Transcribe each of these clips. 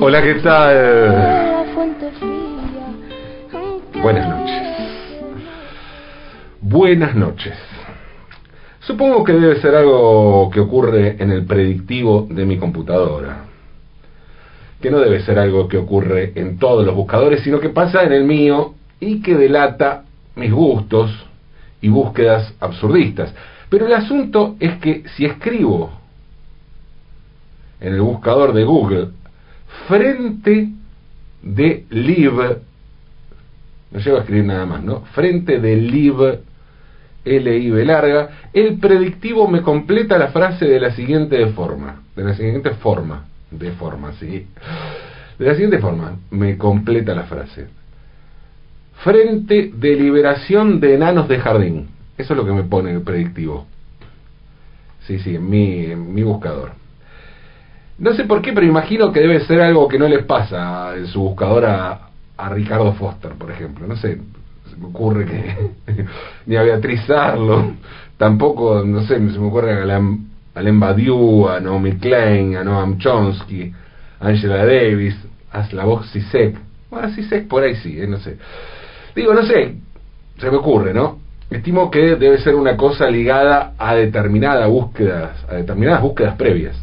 Hola, ¿qué tal? Buenas noches. Buenas noches. Supongo que debe ser algo que ocurre en el predictivo de mi computadora. Que no debe ser algo que ocurre en todos los buscadores, sino que pasa en el mío y que delata mis gustos y búsquedas absurdistas. Pero el asunto es que si escribo en el buscador de Google frente de live no llego a escribir nada más, ¿no? Frente de L-I-V larga, el predictivo me completa la frase de la siguiente forma, de la siguiente forma, de forma, sí. De la siguiente forma, me completa la frase. Frente de liberación de enanos de jardín. Eso es lo que me pone el predictivo. Sí, sí, mi, en mi buscador. No sé por qué, pero imagino que debe ser algo que no les pasa en su buscador a, Ricardo Foster, por ejemplo. No sé, se me ocurre que ni a Beatriz Arlo, tampoco, no sé, se me ocurre a Alain Badiou, a Naomi Klein, a Noam Chomsky, Angela Davis, a Slavoj Zizek. Bueno, Zizek por ahí sí, eh, no sé. Digo, no sé, se me ocurre, ¿no? Estimo que debe ser una cosa ligada a determinadas búsquedas, a determinadas búsquedas previas.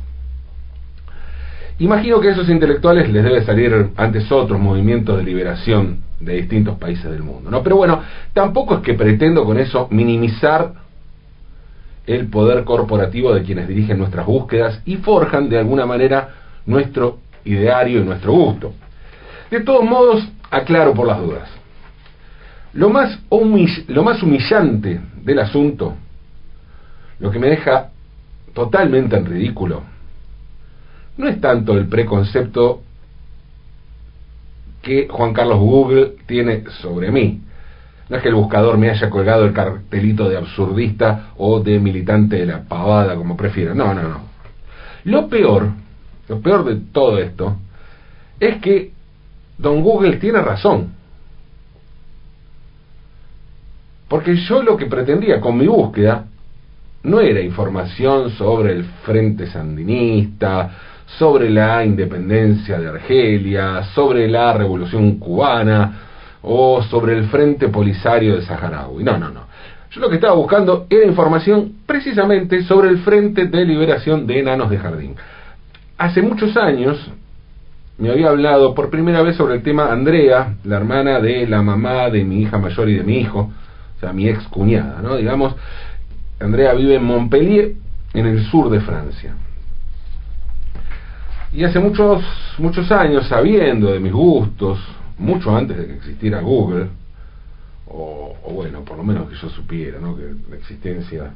Imagino que a esos intelectuales les debe salir antes otros movimientos de liberación de distintos países del mundo, ¿no? Pero bueno, tampoco es que pretendo con eso minimizar el poder corporativo de quienes dirigen nuestras búsquedas y forjan de alguna manera nuestro ideario y nuestro gusto. De todos modos, aclaro por las dudas. Lo más, lo más humillante del asunto, lo que me deja totalmente en ridículo, no es tanto el preconcepto que Juan Carlos Google tiene sobre mí. No es que el buscador me haya colgado el cartelito de absurdista o de militante de la pavada, como prefiera. No, no, no. Lo peor, lo peor de todo esto, es que don Google tiene razón. Porque yo lo que pretendía con mi búsqueda no era información sobre el Frente Sandinista, sobre la independencia de Argelia, sobre la Revolución Cubana o sobre el Frente Polisario de Saharaui. No, no, no. Yo lo que estaba buscando era información precisamente sobre el Frente de Liberación de Enanos de Jardín. Hace muchos años me había hablado por primera vez sobre el tema Andrea, la hermana de la mamá de mi hija mayor y de mi hijo, o sea, mi ex cuñada, ¿no? Digamos, Andrea vive en Montpellier, en el sur de Francia. Y hace muchos, muchos años, sabiendo de mis gustos, mucho antes de que existiera Google, o, bueno, por lo menos que yo supiera, ¿no? Que la existencia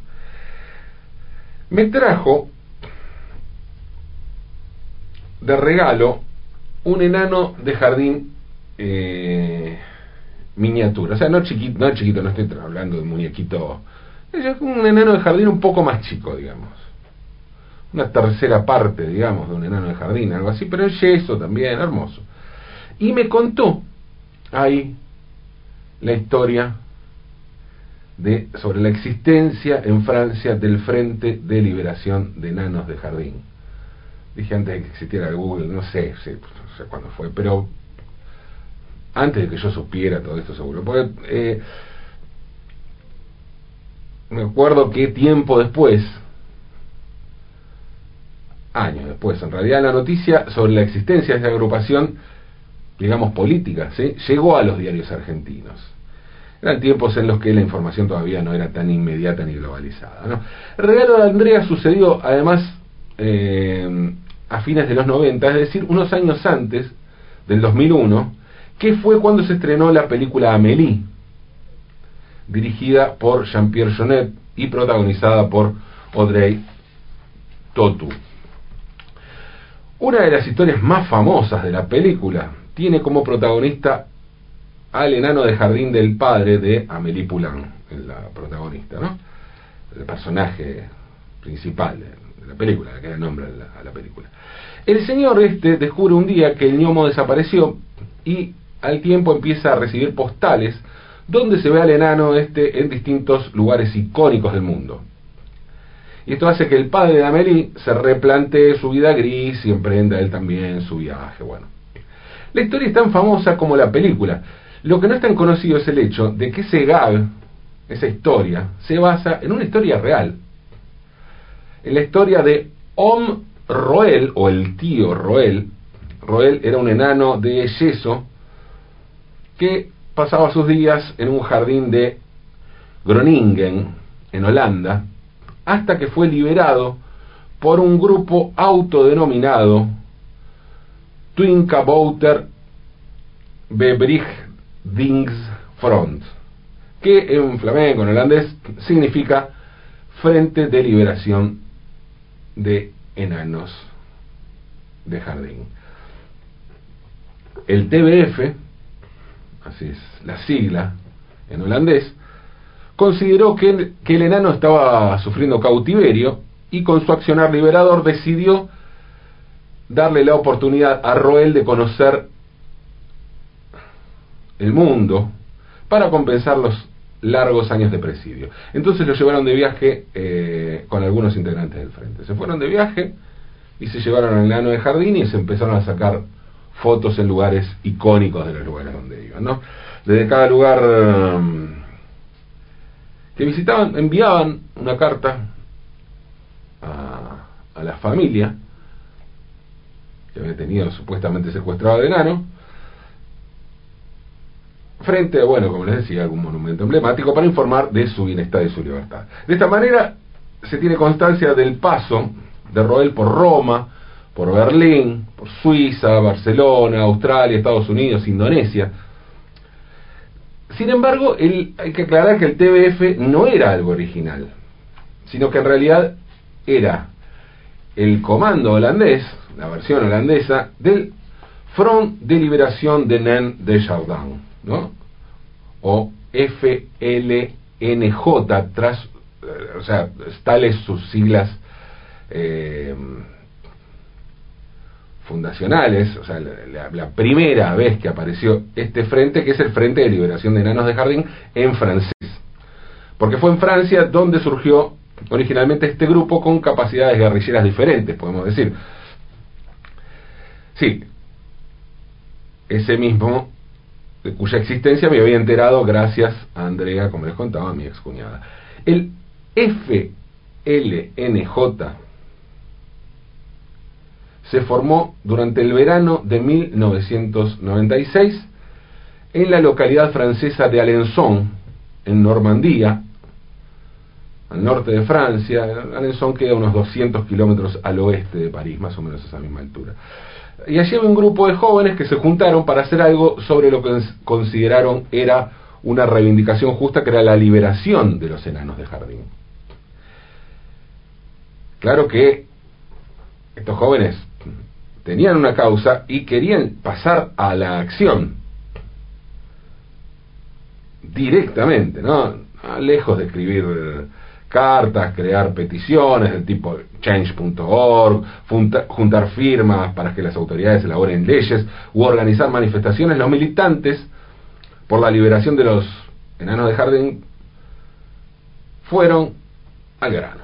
me trajo de regalo un enano de jardín eh, miniatura. O sea, no chiquito, no chiquito, no estoy hablando de muñequito. Es un enano de jardín un poco más chico, digamos. Una tercera parte, digamos, de un enano de jardín, algo así, pero en yeso también, hermoso. Y me contó ahí la historia de, sobre la existencia en Francia del Frente de Liberación de Enanos de Jardín. Dije antes de que existiera Google, no sé, sé, no sé cuándo fue, pero antes de que yo supiera todo esto seguro. Porque eh, me acuerdo que tiempo después, años después, en realidad la noticia sobre la existencia de esa agrupación, digamos política, llegó a los diarios argentinos. Eran tiempos en los que la información todavía no era tan inmediata ni globalizada. El regalo de Andrea sucedió además eh, a fines de los 90, es decir, unos años antes del 2001, que fue cuando se estrenó la película Amélie, dirigida por Jean-Pierre Jeunet y protagonizada por Audrey Tautou. Una de las historias más famosas de la película tiene como protagonista al enano de jardín del padre de Amélie Poulain, la protagonista, ¿no? El personaje principal de la película, que da nombre a la, película. El señor este descubre un día que el gnomo desapareció y al tiempo empieza a recibir postales donde se ve al enano este en distintos lugares icónicos del mundo. Y esto hace que el padre de Amélie se replantee su vida gris y emprenda él también su viaje. Bueno, la historia es tan famosa como la película. Lo que no es tan conocido es el hecho de que ese gag, esa historia, se basa en una historia real. En la historia de Om Roel, o el tío Roel. Roel era un enano de yeso que pasaba sus días en un jardín de Groningen, en Holanda, hasta que fue liberado por un grupo autodenominado Twinkabouter Front, que en flamenco, en holandés, significa Frente de Liberación de Enanos de Jardín. El TBF, así es la sigla en holandés, consideró que el, que el enano estaba sufriendo cautiverio y con su accionar liberador decidió darle la oportunidad a Roel de conocer el mundo para compensar los largos años de presidio. Entonces lo llevaron de viaje eh, con algunos integrantes del frente. Se fueron de viaje y se llevaron al enano de jardín y se empezaron a sacar fotos en lugares icónicos de los lugares donde iban. ¿no? Desde cada lugar um, que visitaban, enviaban una carta a, la familia que había tenido supuestamente secuestrado al enano, frente a, bueno, como les decía, algún monumento emblemático para informar de su bienestar y su libertad. De esta manera se tiene constancia del paso de Roel por Roma, por Berlín, por Suiza, Barcelona, Australia, Estados Unidos, Indonesia. Sin embargo, hay que aclarar que el TBF no era algo original, sino que en realidad era el comando holandés, la versión holandesa, del Front de Liberación de Nen de Chardin, ¿no? o FLNJ, tras, eh, o sea, tales sus siglas eh, fundacionales, o sea, la, primera vez que apareció este frente, que es el Frente de Liberación de Enanos de Jardín, en francés. Porque fue en Francia donde surgió originalmente este grupo con capacidades guerrilleras diferentes, podemos decir. Sí, ese mismo, de cuya existencia me había enterado gracias a Andrea, como les contaba, mi excuñada. El FLNJ se formó durante el verano de 1996 en la localidad francesa de Alençon, en Normandía, al norte de Francia. Alençon queda unos 200 kilómetros al oeste de París, más o menos a esa misma altura. Y allí había un grupo de jóvenes que se juntaron para hacer algo sobre lo que consideraron era una reivindicación justa, que era la liberación de los enanos de jardín. Claro que estos jóvenes tenían una causa y querían pasar a la acción directamente, ¿no? Lejos de escribir cartas, crear peticiones del tipo change.org, juntar firmas para que las autoridades elaboren leyes u organizar manifestaciones, los militantes por la liberación de los enanos de jardín fueron al grano.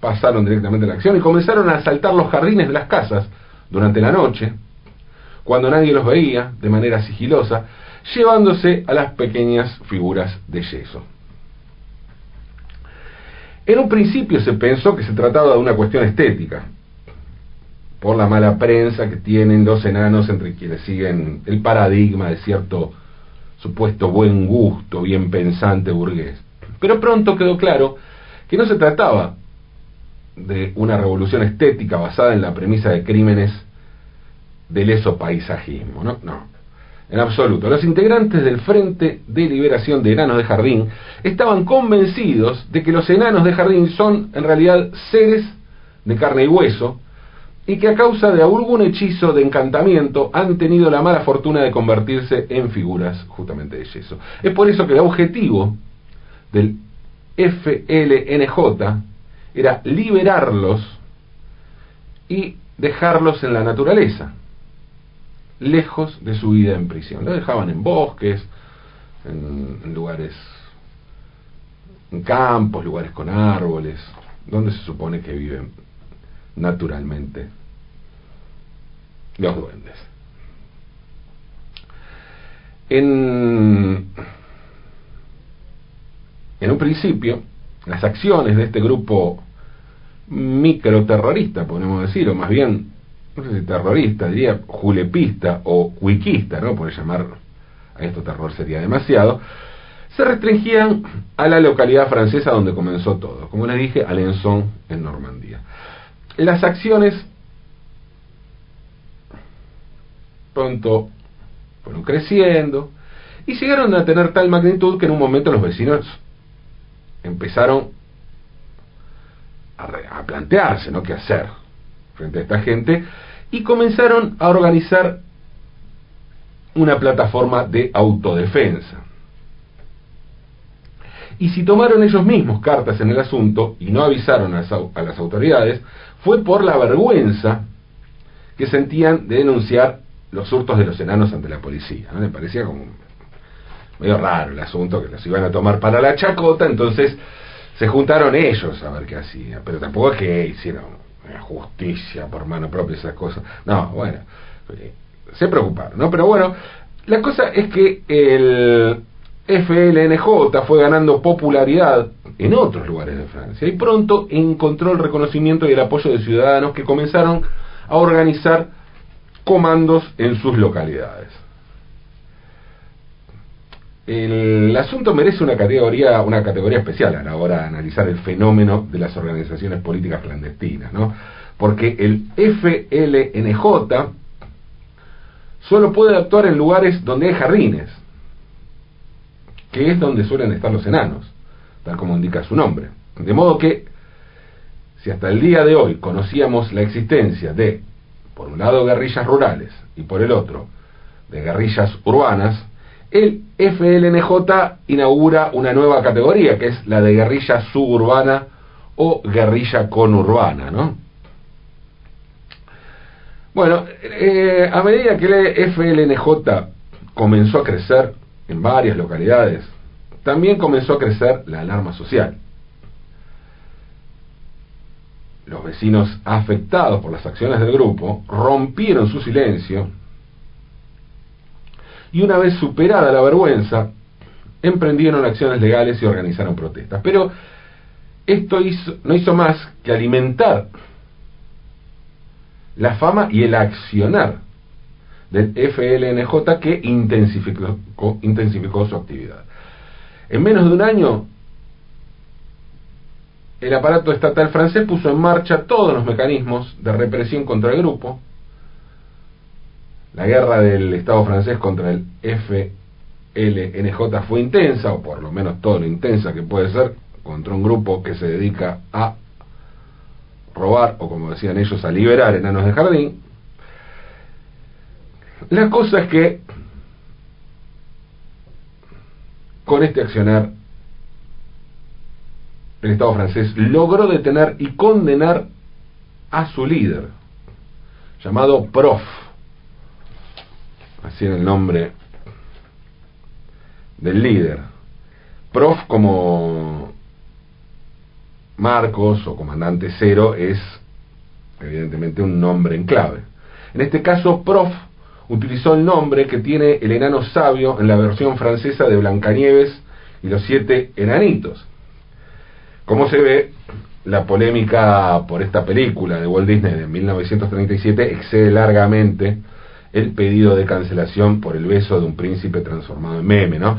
Pasaron directamente a la acción y comenzaron a asaltar los jardines de las casas durante la noche, cuando nadie los veía, de manera sigilosa, llevándose a las pequeñas figuras de yeso. En un principio se pensó que se trataba de una cuestión estética, por la mala prensa que tienen los enanos entre quienes siguen el paradigma de cierto supuesto buen gusto, bien pensante burgués. Pero pronto quedó claro que no se trataba de una revolución estética basada en la premisa de crímenes del esopaisajismo, ¿no? No, en absoluto. Los integrantes del Frente de Liberación de Enanos de Jardín estaban convencidos de que los enanos de jardín son en realidad seres de carne y hueso y que a causa de algún hechizo de encantamiento han tenido la mala fortuna de convertirse en figuras justamente de yeso. Es por eso que el objetivo del FLNJ era liberarlos y dejarlos en la naturaleza lejos de su vida en prisión. Lo dejaban en bosques, en, lugares, en campos, lugares con árboles, donde se supone que viven naturalmente los duendes. En, en un principio, las acciones de este grupo microterrorista, podemos decir, o más bien, no sé si terrorista, diría julepista o wikista, ¿no? Por llamar a esto terror sería demasiado, se restringían a la localidad francesa donde comenzó todo, como les dije, Alençon en Normandía. Las acciones pronto fueron creciendo y llegaron a tener tal magnitud que en un momento los vecinos empezaron a, plantearse, ¿no? ¿Qué hacer frente a esta gente? Y comenzaron a organizar una plataforma de autodefensa. Y si tomaron ellos mismos cartas en el asunto y no avisaron a las, autoridades, fue por la vergüenza que sentían de denunciar los hurtos de los enanos ante la policía. Me parecía como medio raro el asunto, que los iban a tomar para la chacota, entonces se juntaron ellos a ver qué hacían, pero tampoco es que hicieron justicia por mano propia esas cosas. No, bueno, eh, se preocuparon, ¿no? Pero bueno, la cosa es que el FLNJ fue ganando popularidad en otros lugares de Francia y pronto encontró el reconocimiento y el apoyo de ciudadanos que comenzaron a organizar comandos en sus localidades. El asunto merece una categoría, una categoría especial a la hora de analizar el fenómeno de las organizaciones políticas clandestinas, ¿no? Porque el FLNJ solo puede actuar en lugares donde hay jardines, que es donde suelen estar los enanos, tal como indica su nombre. De modo que, si hasta el día de hoy conocíamos la existencia de, por un lado, guerrillas rurales y por el otro, de guerrillas urbanas, el FLNJ inaugura una nueva categoría, que es la de guerrilla suburbana o guerrilla conurbana, ¿no? Bueno, eh, a medida que el FLNJ comenzó a crecer, en varias localidades, también comenzó a crecer la alarma social. Los vecinos afectados por las acciones del grupo rompieron su silencio y una vez superada la vergüenza, emprendieron acciones legales y organizaron protestas. Pero esto no hizo más que alimentar la fama y el accionar del FLNJ que intensificó, intensificó su actividad. En menos de un año, el aparato estatal francés puso en marcha todos los mecanismos de represión contra el grupo. La guerra del Estado francés contra el FLNJ fue intensa, o por lo menos todo lo intensa que puede ser, contra un grupo que se dedica a robar, o como decían ellos, a liberar enanos de jardín. La cosa es que con este accionar el Estado francés logró detener y condenar a su líder, llamado Prof, así en el nombre del líder. Prof como Marcos o comandante cero es evidentemente un nombre en clave. En este caso, Prof utilizó el nombre que tiene el enano sabio en la versión francesa de Blancanieves y los siete enanitos. Como se ve, la polémica por esta película de Walt Disney de 1937 excede largamente el pedido de cancelación por el beso de un príncipe transformado en meme, ¿no?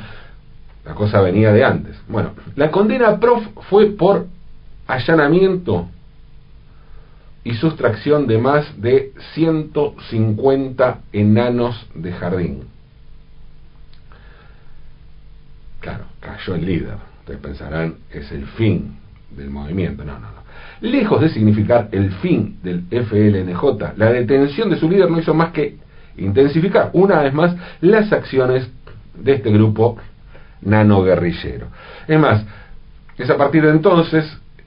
La cosa venía de antes. Bueno, la condena prof fue por allanamiento y sustracción de más de 150 enanos de jardín. Claro, cayó el líder. Ustedes pensarán, es el fin del movimiento. No, no, no. Lejos de significar el fin del FLNJ, la detención de su líder no hizo más que intensificar una vez más las acciones de este grupo nano guerrillero. Es más, es a partir de entonces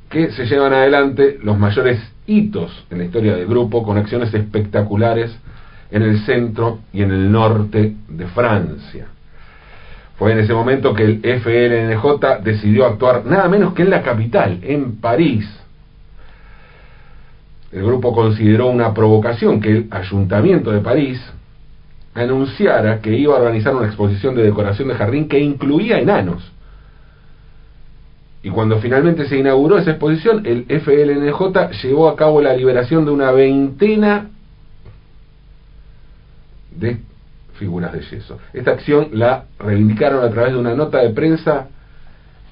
que se llevan adelante los mayores hitos en la historia del grupo con acciones espectaculares en el centro y en el norte de Francia. Fue en ese momento que el FLNJ decidió actuar nada menos que en la capital, en París, el grupo consideró una provocación que el Ayuntamiento de París anunciara que iba a organizar una exposición de decoración de jardín que incluía enanos. Y cuando finalmente se inauguró esa exposición, el FLNJ llevó a cabo la liberación de una veintena de figuras de yeso. Esta acción la reivindicaron a través de una nota de prensa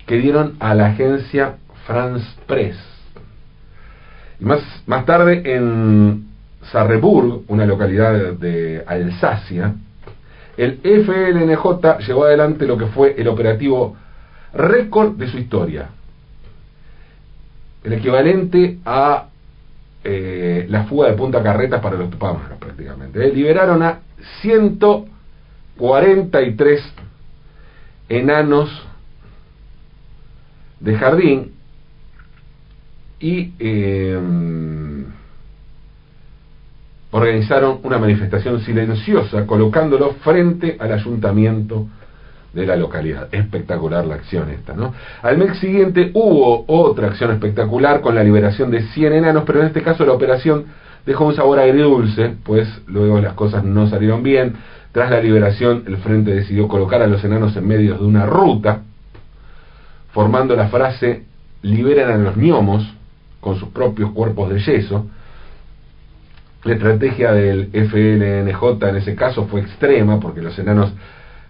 que dieron a la agencia France Press. Y más, más tarde en Sarreburg, una localidad de Alsacia, el FLNJ llevó adelante lo que fue el operativo récord de su historia. El equivalente a eh, la fuga de Punta Carretas para los tupamaros prácticamente. Eh, liberaron a 143 enanos de jardín y eh, organizaron una manifestación silenciosa colocándolo frente al ayuntamiento de la localidad. Espectacular la acción esta, ¿no? Al mes siguiente hubo otra acción espectacular con la liberación de 100 enanos, pero en este caso la operación dejó un sabor agridulce, pues luego las cosas no salieron bien. Tras la liberación, el frente decidió colocar a los enanos en medio de una ruta, formando la frase liberan a los gnomos con sus propios cuerpos de yeso. La estrategia del FLNJ en ese caso fue extrema porque los enanos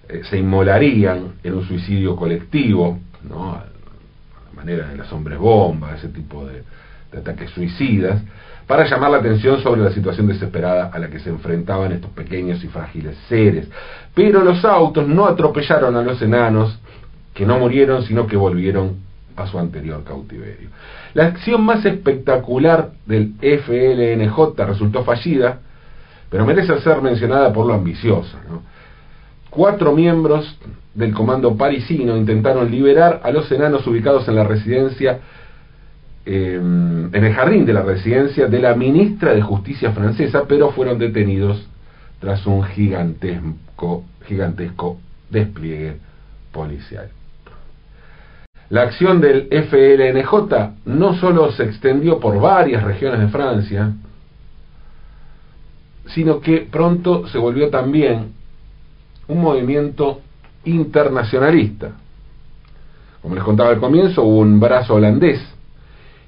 eh, se inmolarían en un suicidio colectivo, ¿no? a la manera de los hombres bomba, ese tipo de, de ataques suicidas, para llamar la atención sobre la situación desesperada a la que se enfrentaban estos pequeños y frágiles seres. Pero los autos no atropellaron a los enanos, que no murieron, sino que volvieron a su anterior cautiverio. La acción más espectacular del FLNJ resultó fallida, pero merece ser mencionada por lo ambiciosa. cuatro miembros del comando parisino intentaron liberar a los enanos ubicados en la residencia, eh, en el jardín de la residencia de la ministra de Justicia francesa, pero fueron detenidos tras un gigantesco, gigantesco despliegue policial. La acción del FLNJ no solo se extendió por varias regiones de Francia, sino que pronto se volvió también un movimiento internacionalista. Como les contaba al comienzo, hubo un brazo holandés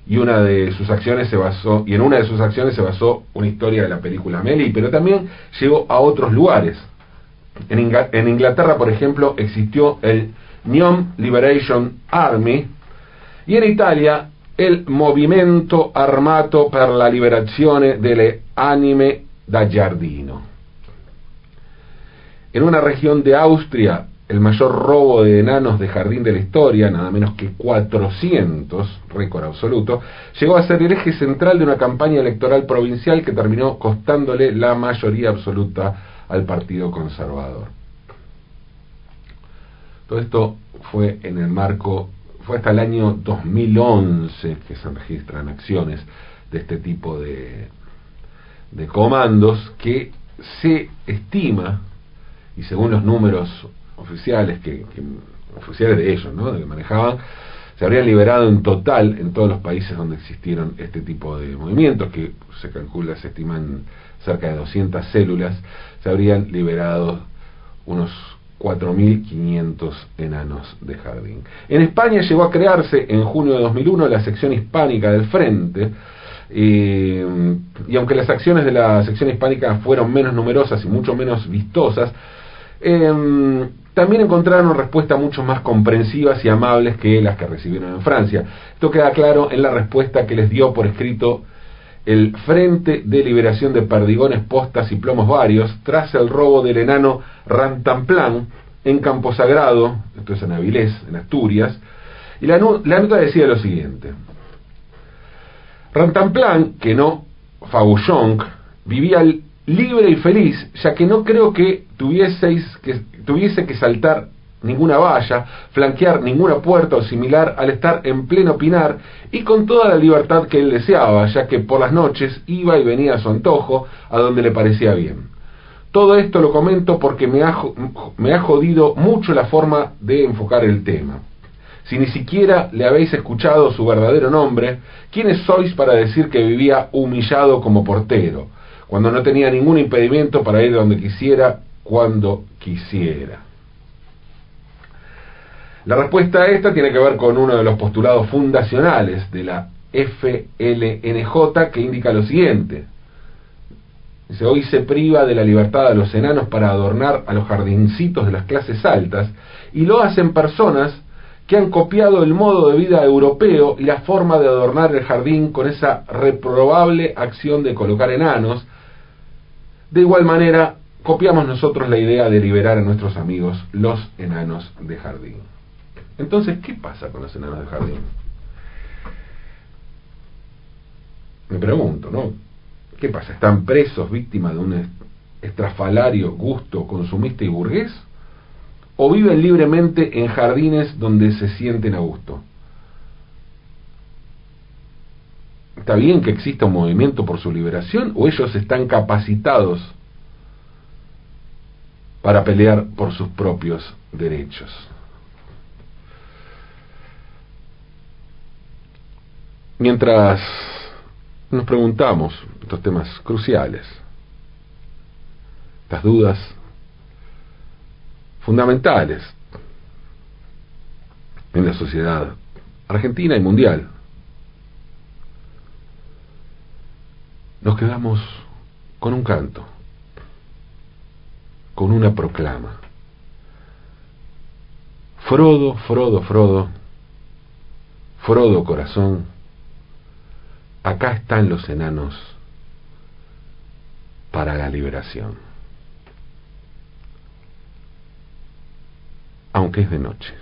y una de sus acciones se basó y en una de sus acciones se basó una historia de la película Meli, pero también llegó a otros lugares. En Inglaterra, por ejemplo, existió el Neon Liberation Army y en Italia el Movimento Armato per la Liberazione delle Anime da Giardino. En una región de Austria, el mayor robo de enanos de jardín de la historia, nada menos que 400, récord absoluto, llegó a ser el eje central de una campaña electoral provincial que terminó costándole la mayoría absoluta al Partido Conservador. Todo esto fue en el marco, fue hasta el año 2011 que se registran acciones de este tipo de, de comandos que se estima y según los números oficiales que, oficiales de ellos, ¿no? que manejaban, se habrían liberado en total en todos los países donde existieron este tipo de movimientos, que se calcula, se estiman cerca de 200 células, se habrían liberado unos 4.500 enanos de jardín. En España llegó a crearse en junio de 2001 la sección hispánica del Frente, y aunque las acciones de la sección hispánica fueron menos numerosas y mucho menos vistosas, eh, también encontraron respuestas mucho más comprensivas y amables que las que recibieron en Francia. Esto queda claro en la respuesta que les dio por escrito el Frente de Liberación de Perdigones, Postas y Plomos Varios tras el robo del enano Rantanplan en Campo Sagrado, esto es en Avilés, en Asturias, y la, la nota decía lo siguiente. Rantanplan, que no Fagullonc, vivía libre y feliz, ya que no creo que, que tuviese que saltar ninguna valla, flanquear ninguna puerta o similar al estar en pleno pinar y con toda la libertad que él deseaba, ya que por las noches iba y venía a su antojo a donde le parecía bien. Todo esto lo comento porque me ha, jodido mucho la forma de enfocar el tema. Si ni siquiera le habéis escuchado su verdadero nombre, ¿quiénes sois para decir que vivía humillado como portero, cuando no tenía ningún impedimento para ir donde quisiera, cuando quisiera? La respuesta a esta tiene que ver con uno de los postulados fundacionales de la FLNJ que indica lo siguiente. Dice, hoy se priva de la libertad a los enanos para adornar a los jardincitos de las clases altas y lo hacen personas que han copiado el modo de vida europeo y la forma de adornar el jardín con esa reprobable acción de colocar enanos. De igual manera, copiamos nosotros la idea de liberar a nuestros amigos los enanos de jardín. Entonces, ¿qué pasa con los enanos de jardín? Me pregunto, ¿no? ¿Qué pasa? ¿Están presos víctimas de un estrafalario gusto consumista y burgués? ¿O viven libremente en jardines donde se sienten a gusto? ¿Está bien que exista un movimiento por su liberación o ellos están capacitados para pelear por sus propios derechos? Mientras nos preguntamos estos temas cruciales, estas dudas fundamentales en la sociedad argentina y mundial. Nos quedamos con un canto, con una proclama. Frodo, Frodo, Frodo, Frodo corazón, acá están los enanos para la liberación. Aunque es de noche.